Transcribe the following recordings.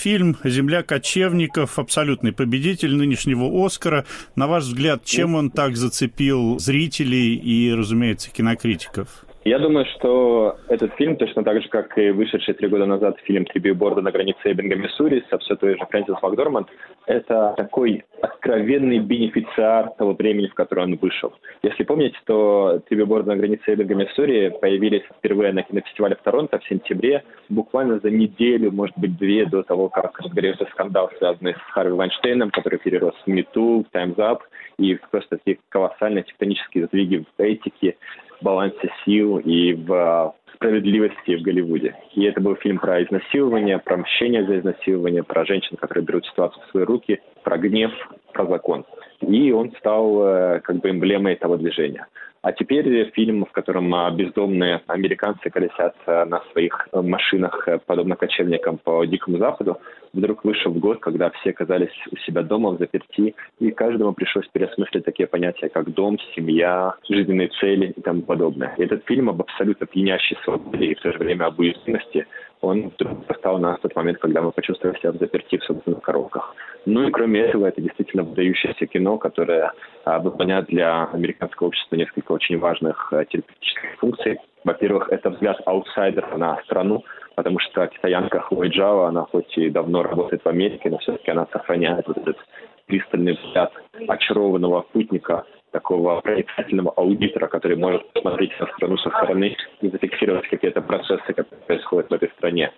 фильм «Земля кочевников» абсолютный победитель нынешнего «Оскара». На ваш взгляд, чем он так зацепил зрителей и, разумеется, кинокритиков? Я думаю, что этот фильм, точно так же, как и вышедший три года назад фильм «Три билборда на границе Эббинга, Миссури» со все той же Фрэнсис Макдорманд, это такой откровенный бенефициар того времени, в которое он вышел. Если помните, то «Три билборда на границе Эббинга, Миссури» появились впервые на кинофестивале в Торонто в сентябре, буквально за неделю, может быть, две до того, как разгорелся скандал, связанный с Харви Вайнштейном, который перерос в Мету, в Up, и просто такие колоссальные тектонические сдвиги в этике, балансе сил и в справедливости в Голливуде. И это был фильм про изнасилование, про мщение за изнасилование, про женщин, которые берут ситуацию в свои руки, про гнев, про закон. И он стал э, как бы эмблемой того движения. А теперь фильм, в котором а, бездомные американцы колесят на своих э, машинах, э, подобно кочевникам по Дикому Западу, вдруг вышел в год, когда все оказались у себя дома в заперти, и каждому пришлось переосмыслить такие понятия, как дом, семья, жизненные цели и тому подобное. И этот фильм об абсолютно пьянящей свободе и в то же время об уязвимости, он вдруг поставил нас в тот момент, когда мы почувствовали себя в заперти в собственных коробках. Ну и кроме этого, это действительно выдающееся кино, которое а, выполняет для американского общества несколько очень важных а, терапевтических функций. Во-первых, это взгляд аутсайдера на страну, потому что китаянка Хлой Джао, она хоть и давно работает в Америке, но все-таки она сохраняет вот этот пристальный взгляд очарованного путника такого проницательного аудитора, который может посмотреть на страну со стороны и зафиксировать какие-то процессы, которые происходят в этой стране.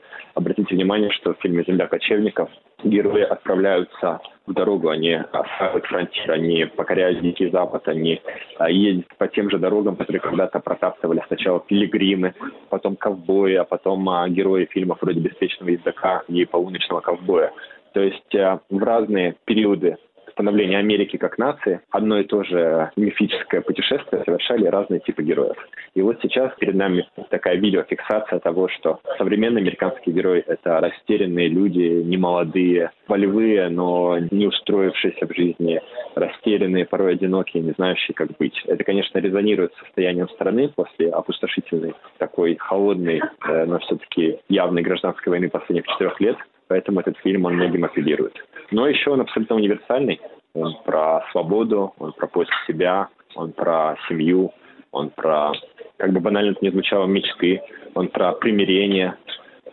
Обратите внимание, что в фильме «Земля кочевников» герои отправляются в дорогу, они оставляют фронтир, они покоряют Дикий Запад, они а, ездят по тем же дорогам, которые когда-то протаптывали сначала пилигримы, потом ковбои, а потом а, герои фильмов вроде «Беспечного ездока» и «Полуночного ковбоя». То есть а, в разные периоды становления Америки как нации одно и то же мифическое путешествие совершали разные типы героев. И вот сейчас перед нами такая видеофиксация того, что современные американские герои — это растерянные люди, немолодые, волевые, но не устроившиеся в жизни, растерянные, порой одинокие, не знающие, как быть. Это, конечно, резонирует с состоянием страны после опустошительной, такой холодной, э, но все-таки явной гражданской войны последних четырех лет. Поэтому этот фильм он многим апеллирует. Но еще он абсолютно универсальный. Он про свободу, он про поиск себя, он про семью, он про, как бы банально это не звучало, мечты, он про примирение,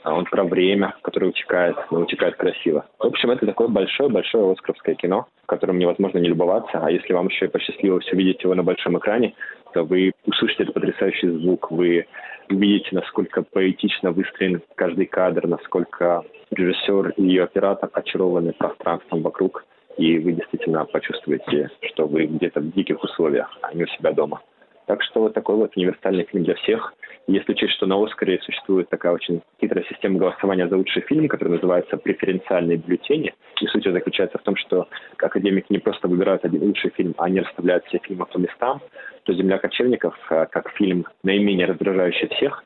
он про время, которое утекает, но утекает красиво. В общем, это такое большое-большое оскаровское кино, которым невозможно не любоваться. А если вам еще и посчастливилось увидеть его на большом экране, вы услышите этот потрясающий звук, вы увидите, насколько поэтично выстроен каждый кадр, насколько режиссер и ее оператор очарованы пространством вокруг, и вы действительно почувствуете, что вы где-то в диких условиях, а не у себя дома. Так что вот такой вот универсальный фильм для всех. Если учесть, что на «Оскаре» существует такая очень хитрая система голосования за лучший фильм, которая называется «Преференциальные бюллетени», и суть заключается в том, что академики не просто выбирают один лучший фильм, а они расставляют все фильмы по местам, то «Земля кочевников», э, как фильм наименее раздражающий всех,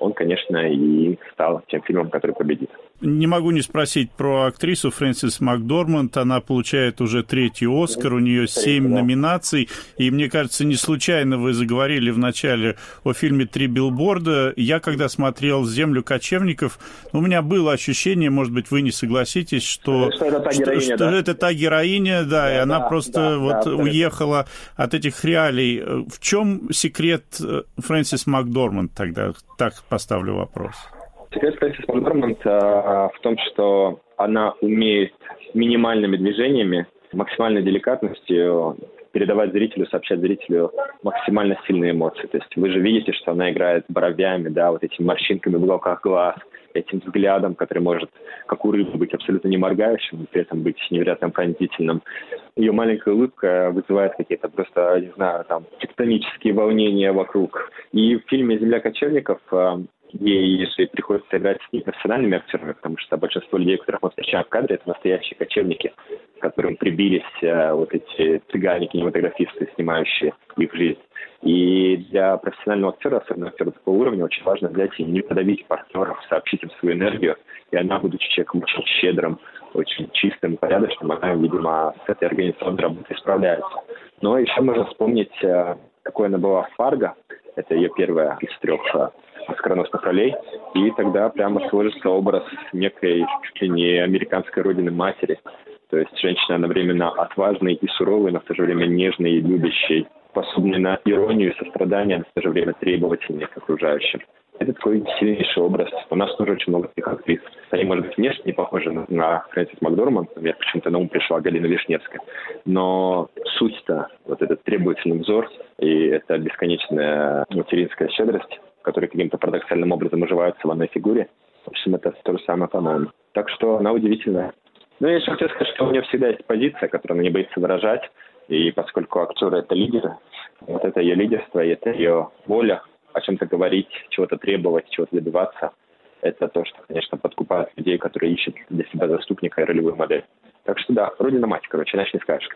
он, конечно, и стал тем фильмом, который победит. Не могу не спросить про актрису Фрэнсис Макдорманд. Она получает уже третий Оскар, у нее семь номинаций. И мне кажется, не случайно вы заговорили в начале о фильме «Три билборда». Я, когда смотрел «Землю кочевников», у меня было ощущение, может быть, вы не согласитесь, что, что, это, та героиня, что, да? что это та героиня, да, да и она да, просто да, вот да, уехала от этих реалий. В чем секрет э, Фрэнсис Макдорманд тогда? Так поставлю вопрос. Секрет Фрэнсис Макдорманд а, в том, что она умеет минимальными движениями, максимальной деликатностью передавать зрителю, сообщать зрителю максимально сильные эмоции. То есть вы же видите, что она играет бровями, да, вот этими морщинками в уголках глаз, этим взглядом, который может, как у рыбы, быть абсолютно не моргающим, и при этом быть невероятно пронзительным. Ее маленькая улыбка вызывает какие-то просто, не знаю, там, тектонические волнения вокруг. И в фильме «Земля кочевников» ей, если приходится играть с непрофессиональными актерами, потому что большинство людей, которых мы встречаем в кадре, это настоящие кочевники, к которым прибились э, вот эти цыгане, кинематографисты, снимающие их жизнь. И для профессионального актера, особенно актера такого уровня, очень важно взять и не подавить партнеров, сообщить им свою энергию. И она, будучи человеком очень щедрым, очень чистым, порядочным, она, видимо, с этой организационной работой справляется. Но еще можно вспомнить, э, какой она была в «Фарго». Это ее первая из трех э, скороносных ролей, и тогда прямо сложится образ некой чуть ли не американской родины матери. То есть женщина одновременно отважной и суровой, но в то же время нежной и любящей, способной на иронию и сострадание, но в то же время требовательной к окружающим. Это такой сильнейший образ. У нас тоже очень много таких актрис. Они, может быть, внешне не похожи на, на Фрэнсис Макдорман. Мне почему-то на ум пришла Галина Вишневская. Но суть-то, вот этот требовательный взор и эта бесконечная материнская щедрость, которая каким-то парадоксальным образом уживается в одной фигуре, в общем, это то же самое, по-моему. Так что она удивительная. Ну, я еще хотел сказать, что у нее всегда есть позиция, которую она не боится выражать. И поскольку актеры — это лидеры, вот это ее лидерство, и это ее воля о чем-то говорить, чего-то требовать, чего-то добиваться, это то, что, конечно, подкупает людей, которые ищут для себя заступника и ролевую модель. Так что да, родина мать, короче, иначе не скажешь.